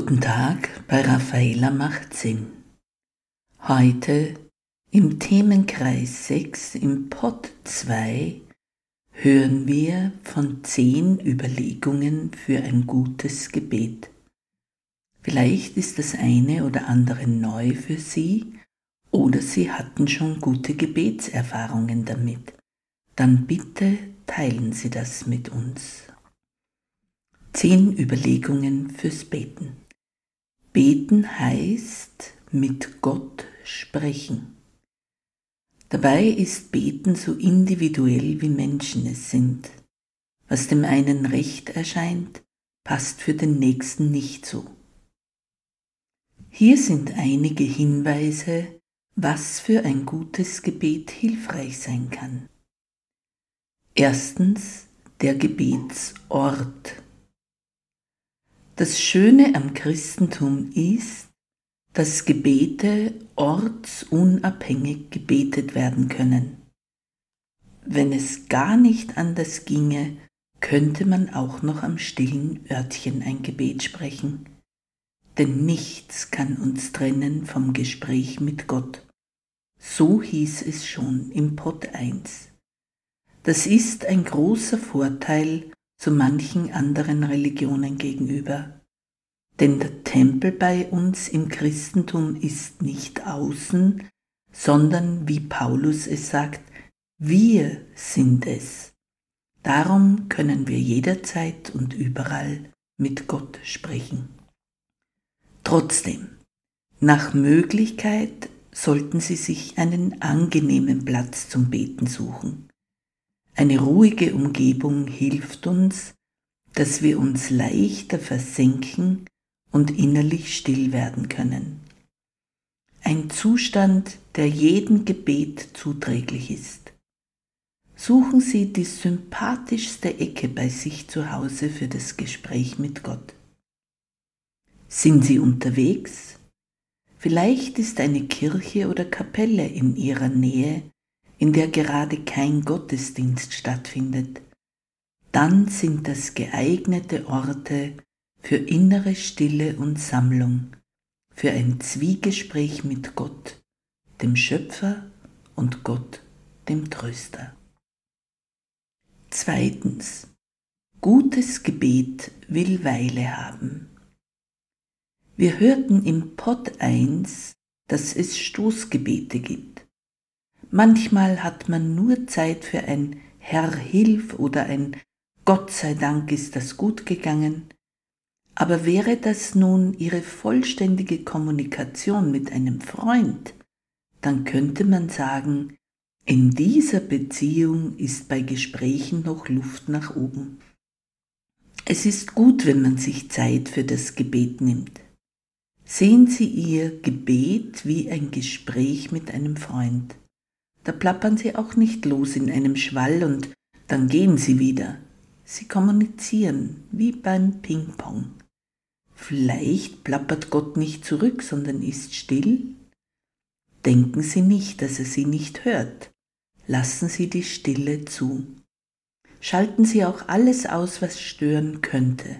Guten Tag bei Raffaella macht Sinn. Heute im Themenkreis 6 im Pod 2 hören wir von zehn Überlegungen für ein gutes Gebet. Vielleicht ist das eine oder andere neu für Sie oder Sie hatten schon gute Gebetserfahrungen damit. Dann bitte teilen Sie das mit uns. Zehn Überlegungen fürs Beten. Beten heißt mit Gott sprechen. Dabei ist Beten so individuell wie Menschen es sind. Was dem einen recht erscheint, passt für den nächsten nicht so. Hier sind einige Hinweise, was für ein gutes Gebet hilfreich sein kann. Erstens der Gebetsort. Das Schöne am Christentum ist, dass Gebete ortsunabhängig gebetet werden können. Wenn es gar nicht anders ginge, könnte man auch noch am stillen Örtchen ein Gebet sprechen. Denn nichts kann uns trennen vom Gespräch mit Gott. So hieß es schon im Pott 1. Das ist ein großer Vorteil zu manchen anderen Religionen gegenüber. Denn der Tempel bei uns im Christentum ist nicht außen, sondern wie Paulus es sagt, wir sind es. Darum können wir jederzeit und überall mit Gott sprechen. Trotzdem, nach Möglichkeit sollten Sie sich einen angenehmen Platz zum Beten suchen. Eine ruhige Umgebung hilft uns, dass wir uns leichter versenken und innerlich still werden können. Ein Zustand, der jedem Gebet zuträglich ist. Suchen Sie die sympathischste Ecke bei sich zu Hause für das Gespräch mit Gott. Sind Sie unterwegs? Vielleicht ist eine Kirche oder Kapelle in Ihrer Nähe, in der gerade kein Gottesdienst stattfindet, dann sind das geeignete Orte für innere Stille und Sammlung, für ein Zwiegespräch mit Gott, dem Schöpfer und Gott, dem Tröster. Zweitens. Gutes Gebet will Weile haben. Wir hörten im Pod 1, dass es Stoßgebete gibt. Manchmal hat man nur Zeit für ein Herr hilf oder ein Gott sei Dank ist das gut gegangen. Aber wäre das nun Ihre vollständige Kommunikation mit einem Freund, dann könnte man sagen, in dieser Beziehung ist bei Gesprächen noch Luft nach oben. Es ist gut, wenn man sich Zeit für das Gebet nimmt. Sehen Sie Ihr Gebet wie ein Gespräch mit einem Freund. Da plappern sie auch nicht los in einem Schwall und dann gehen sie wieder. Sie kommunizieren wie beim Ping-Pong. Vielleicht plappert Gott nicht zurück, sondern ist still. Denken Sie nicht, dass er Sie nicht hört. Lassen Sie die Stille zu. Schalten Sie auch alles aus, was stören könnte.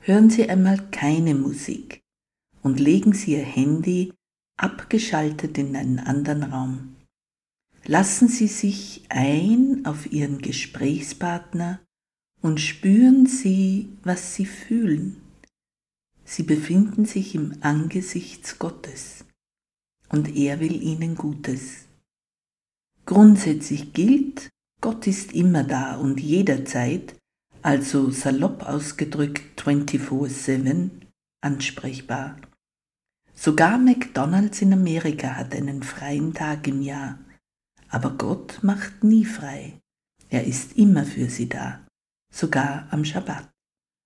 Hören Sie einmal keine Musik und legen Sie Ihr Handy abgeschaltet in einen anderen Raum. Lassen Sie sich ein auf Ihren Gesprächspartner und spüren Sie, was Sie fühlen. sie befinden sich im Angesicht Gottes und er will ihnen Gutes. Grundsätzlich gilt, Gott ist immer da und jederzeit, also salopp ausgedrückt 24-7, ansprechbar. Sogar McDonald's in Amerika hat einen freien Tag im Jahr, aber Gott macht nie frei. Er ist immer für sie da, sogar am Schabbat.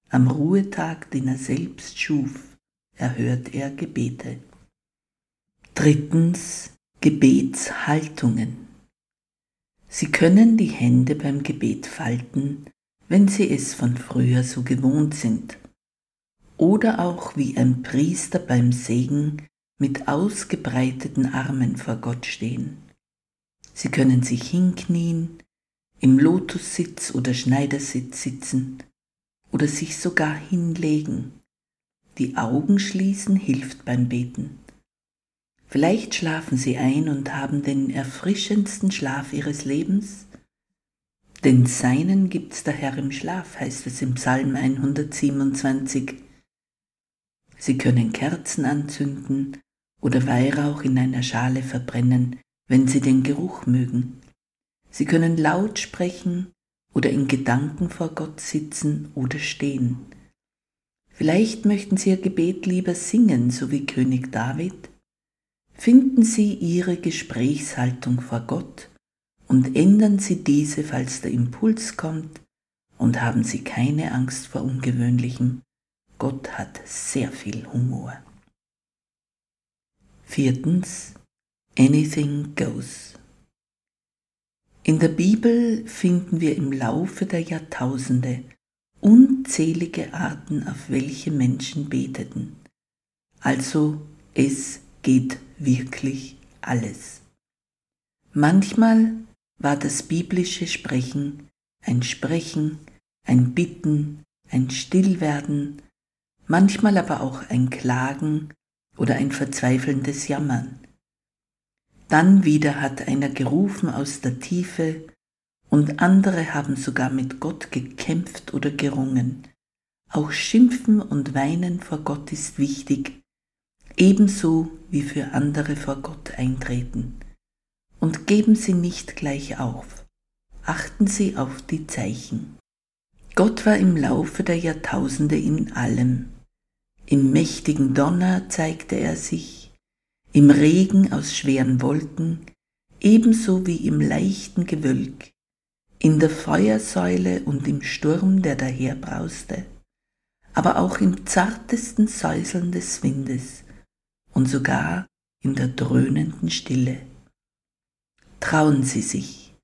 Am Ruhetag, den er selbst schuf, erhört er Gebete. Drittens Gebetshaltungen. Sie können die Hände beim Gebet falten, wenn Sie es von früher so gewohnt sind. Oder auch wie ein Priester beim Segen mit ausgebreiteten Armen vor Gott stehen. Sie können sich hinknien, im Lotussitz oder Schneidersitz sitzen oder sich sogar hinlegen. Die Augen schließen hilft beim Beten. Vielleicht schlafen Sie ein und haben den erfrischendsten Schlaf Ihres Lebens. Denn Seinen gibt's der Herr im Schlaf, heißt es im Psalm 127. Sie können Kerzen anzünden oder Weihrauch in einer Schale verbrennen, wenn Sie den Geruch mögen. Sie können laut sprechen oder in Gedanken vor Gott sitzen oder stehen. Vielleicht möchten Sie Ihr Gebet lieber singen, so wie König David. Finden Sie Ihre Gesprächshaltung vor Gott und ändern Sie diese, falls der Impuls kommt, und haben Sie keine Angst vor Ungewöhnlichem. Gott hat sehr viel Humor. Viertens. Anything goes. In der Bibel finden wir im Laufe der Jahrtausende unzählige Arten, auf welche Menschen beteten. Also es geht wirklich alles. Manchmal war das biblische Sprechen ein Sprechen, ein Bitten, ein Stillwerden, manchmal aber auch ein Klagen oder ein verzweifelndes Jammern. Dann wieder hat einer gerufen aus der Tiefe, und andere haben sogar mit Gott gekämpft oder gerungen. Auch Schimpfen und Weinen vor Gott ist wichtig, ebenso wie für andere vor Gott eintreten. Und geben Sie nicht gleich auf. Achten Sie auf die Zeichen. Gott war im Laufe der Jahrtausende in allem. Im mächtigen Donner zeigte er sich, im Regen aus schweren Wolken, ebenso wie im leichten Gewölk, in der Feuersäule und im Sturm, der daherbrauste, aber auch im zartesten Säuseln des Windes und sogar in der dröhnenden Stille. Trauen Sie sich,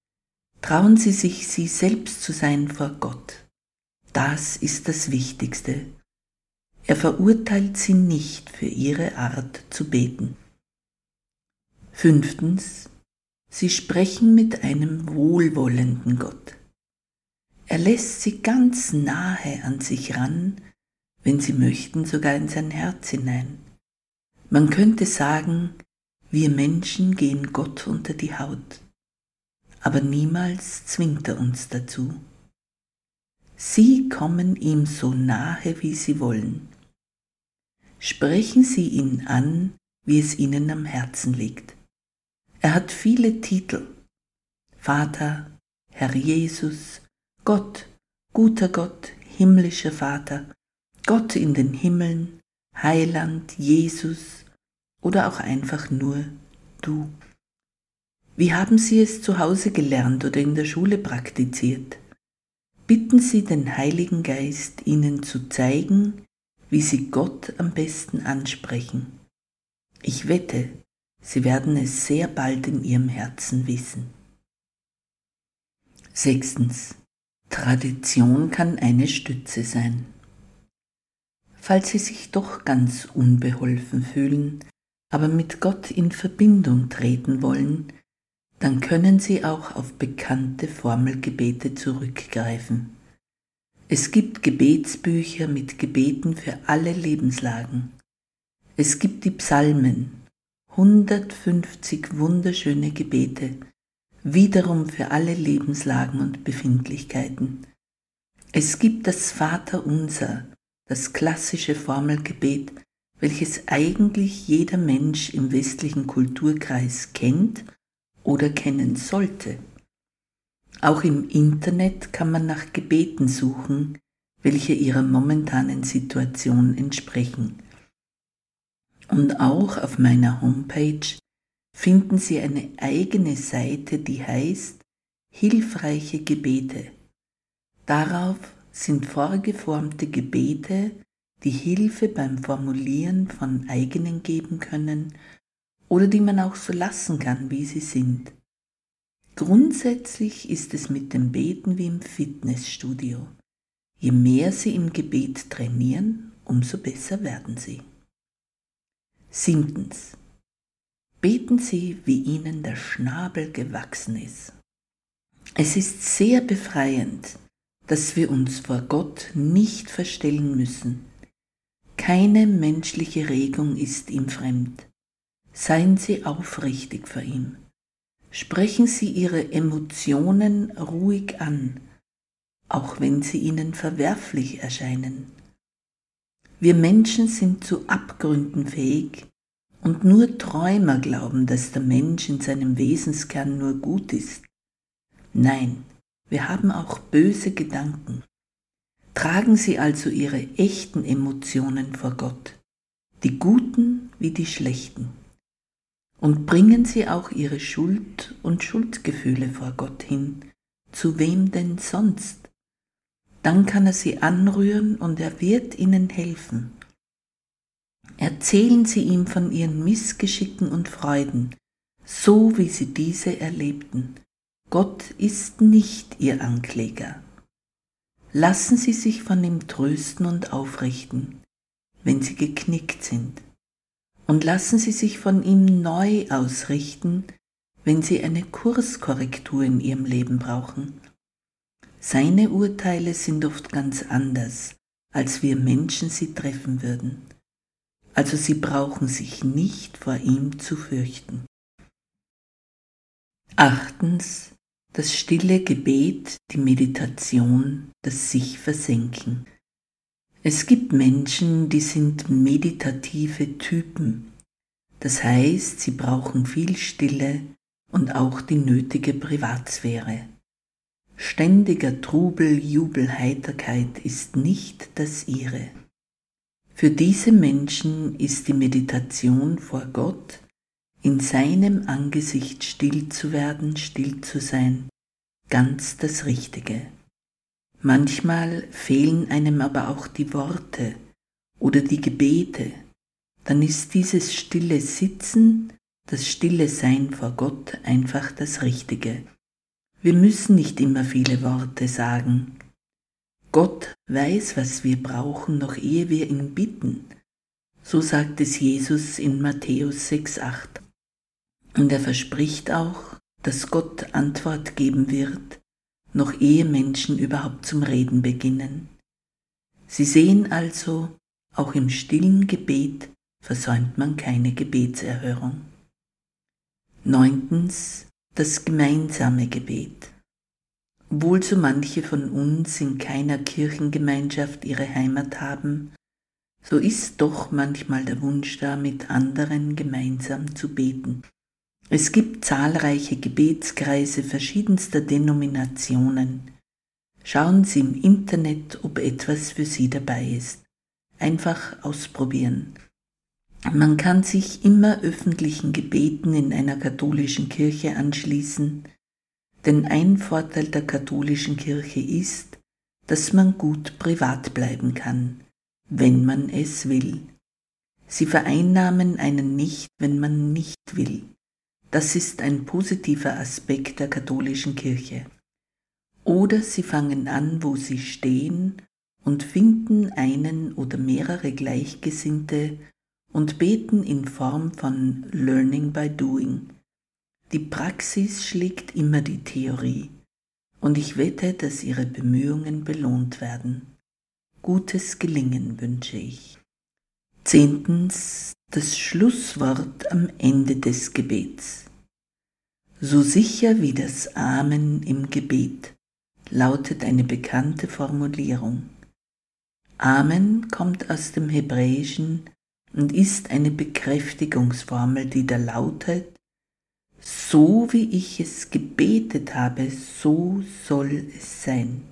trauen Sie sich, Sie selbst zu sein vor Gott. Das ist das Wichtigste. Er verurteilt Sie nicht für Ihre Art zu beten. Fünftens, sie sprechen mit einem wohlwollenden Gott. Er lässt sie ganz nahe an sich ran, wenn sie möchten sogar in sein Herz hinein. Man könnte sagen, wir Menschen gehen Gott unter die Haut, aber niemals zwingt er uns dazu. Sie kommen ihm so nahe, wie sie wollen. Sprechen Sie ihn an, wie es Ihnen am Herzen liegt. Er hat viele Titel. Vater, Herr Jesus, Gott, guter Gott, himmlischer Vater, Gott in den Himmeln, Heiland, Jesus oder auch einfach nur du. Wie haben Sie es zu Hause gelernt oder in der Schule praktiziert? Bitten Sie den Heiligen Geist, Ihnen zu zeigen, wie Sie Gott am besten ansprechen. Ich wette, Sie werden es sehr bald in Ihrem Herzen wissen. Sechstens. Tradition kann eine Stütze sein. Falls Sie sich doch ganz unbeholfen fühlen, aber mit Gott in Verbindung treten wollen, dann können Sie auch auf bekannte Formelgebete zurückgreifen. Es gibt Gebetsbücher mit Gebeten für alle Lebenslagen. Es gibt die Psalmen, 150 wunderschöne Gebete, wiederum für alle Lebenslagen und Befindlichkeiten. Es gibt das Vaterunser, das klassische Formelgebet, welches eigentlich jeder Mensch im westlichen Kulturkreis kennt oder kennen sollte. Auch im Internet kann man nach Gebeten suchen, welche ihrer momentanen Situation entsprechen. Und auch auf meiner Homepage finden Sie eine eigene Seite, die heißt Hilfreiche Gebete. Darauf sind vorgeformte Gebete, die Hilfe beim Formulieren von eigenen geben können oder die man auch so lassen kann, wie sie sind. Grundsätzlich ist es mit dem Beten wie im Fitnessstudio. Je mehr Sie im Gebet trainieren, umso besser werden Sie. Siebtens. Beten Sie, wie Ihnen der Schnabel gewachsen ist. Es ist sehr befreiend, dass wir uns vor Gott nicht verstellen müssen. Keine menschliche Regung ist ihm fremd. Seien Sie aufrichtig vor ihm. Sprechen Sie Ihre Emotionen ruhig an, auch wenn sie Ihnen verwerflich erscheinen. Wir Menschen sind zu Abgründen fähig, und nur Träumer glauben, dass der Mensch in seinem Wesenskern nur gut ist. Nein, wir haben auch böse Gedanken. Tragen Sie also Ihre echten Emotionen vor Gott, die guten wie die schlechten. Und bringen Sie auch Ihre Schuld und Schuldgefühle vor Gott hin, zu wem denn sonst? Dann kann er Sie anrühren und er wird Ihnen helfen. Erzählen Sie ihm von Ihren Missgeschicken und Freuden, so wie Sie diese erlebten. Gott ist nicht Ihr Ankläger. Lassen Sie sich von ihm trösten und aufrichten, wenn Sie geknickt sind. Und lassen Sie sich von ihm neu ausrichten, wenn Sie eine Kurskorrektur in Ihrem Leben brauchen. Seine Urteile sind oft ganz anders, als wir Menschen sie treffen würden. Also Sie brauchen sich nicht vor ihm zu fürchten. Achtens das stille Gebet, die Meditation, das sich versenken. Es gibt Menschen, die sind meditative Typen. Das heißt, sie brauchen viel Stille und auch die nötige Privatsphäre. Ständiger Trubel, Jubel, Heiterkeit ist nicht das ihre. Für diese Menschen ist die Meditation vor Gott in seinem Angesicht still zu werden, still zu sein, ganz das Richtige. Manchmal fehlen einem aber auch die Worte oder die Gebete, dann ist dieses stille Sitzen, das stille Sein vor Gott einfach das Richtige. Wir müssen nicht immer viele Worte sagen. Gott weiß, was wir brauchen, noch ehe wir ihn bitten. So sagt es Jesus in Matthäus 6,8. Und er verspricht auch, dass Gott Antwort geben wird, noch ehe Menschen überhaupt zum Reden beginnen. Sie sehen also, auch im stillen Gebet versäumt man keine Gebetserhörung. Neuntens das gemeinsame Gebet. Obwohl so manche von uns in keiner Kirchengemeinschaft ihre Heimat haben, so ist doch manchmal der Wunsch da, mit anderen gemeinsam zu beten. Es gibt zahlreiche Gebetskreise verschiedenster Denominationen. Schauen Sie im Internet, ob etwas für Sie dabei ist. Einfach ausprobieren. Man kann sich immer öffentlichen Gebeten in einer katholischen Kirche anschließen, denn ein Vorteil der katholischen Kirche ist, dass man gut privat bleiben kann, wenn man es will. Sie vereinnahmen einen nicht, wenn man nicht will. Das ist ein positiver Aspekt der katholischen Kirche. Oder sie fangen an, wo sie stehen und finden einen oder mehrere Gleichgesinnte und beten in Form von Learning by Doing. Die Praxis schlägt immer die Theorie und ich wette, dass ihre Bemühungen belohnt werden. Gutes Gelingen wünsche ich. Zehntens das Schlusswort am Ende des Gebets. So sicher wie das Amen im Gebet lautet eine bekannte Formulierung. Amen kommt aus dem Hebräischen und ist eine Bekräftigungsformel, die da lautet, so wie ich es gebetet habe, so soll es sein.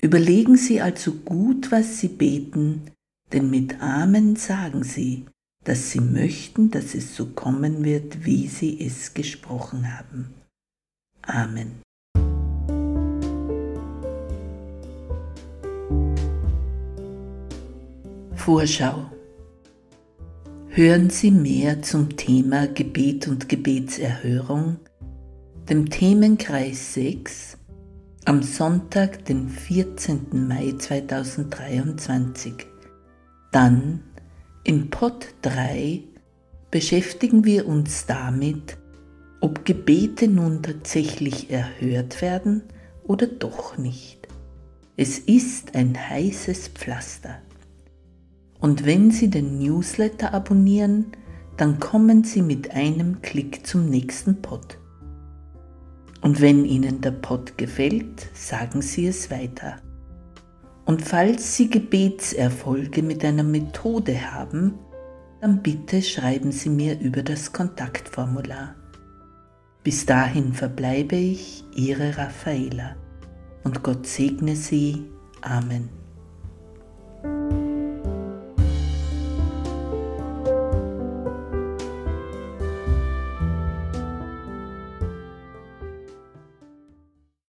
Überlegen Sie also gut, was Sie beten, denn mit Amen sagen Sie, dass Sie möchten, dass es so kommen wird, wie Sie es gesprochen haben. Amen. Vorschau Hören Sie mehr zum Thema Gebet und Gebetserhörung, dem Themenkreis 6, am Sonntag, den 14. Mai 2023. Dann im Pod 3 beschäftigen wir uns damit, ob Gebete nun tatsächlich erhört werden oder doch nicht. Es ist ein heißes Pflaster. Und wenn Sie den Newsletter abonnieren, dann kommen Sie mit einem Klick zum nächsten Pod. Und wenn Ihnen der Pod gefällt, sagen Sie es weiter. Und falls Sie Gebetserfolge mit einer Methode haben, dann bitte schreiben Sie mir über das Kontaktformular. Bis dahin verbleibe ich, Ihre Raffaela. Und Gott segne Sie. Amen.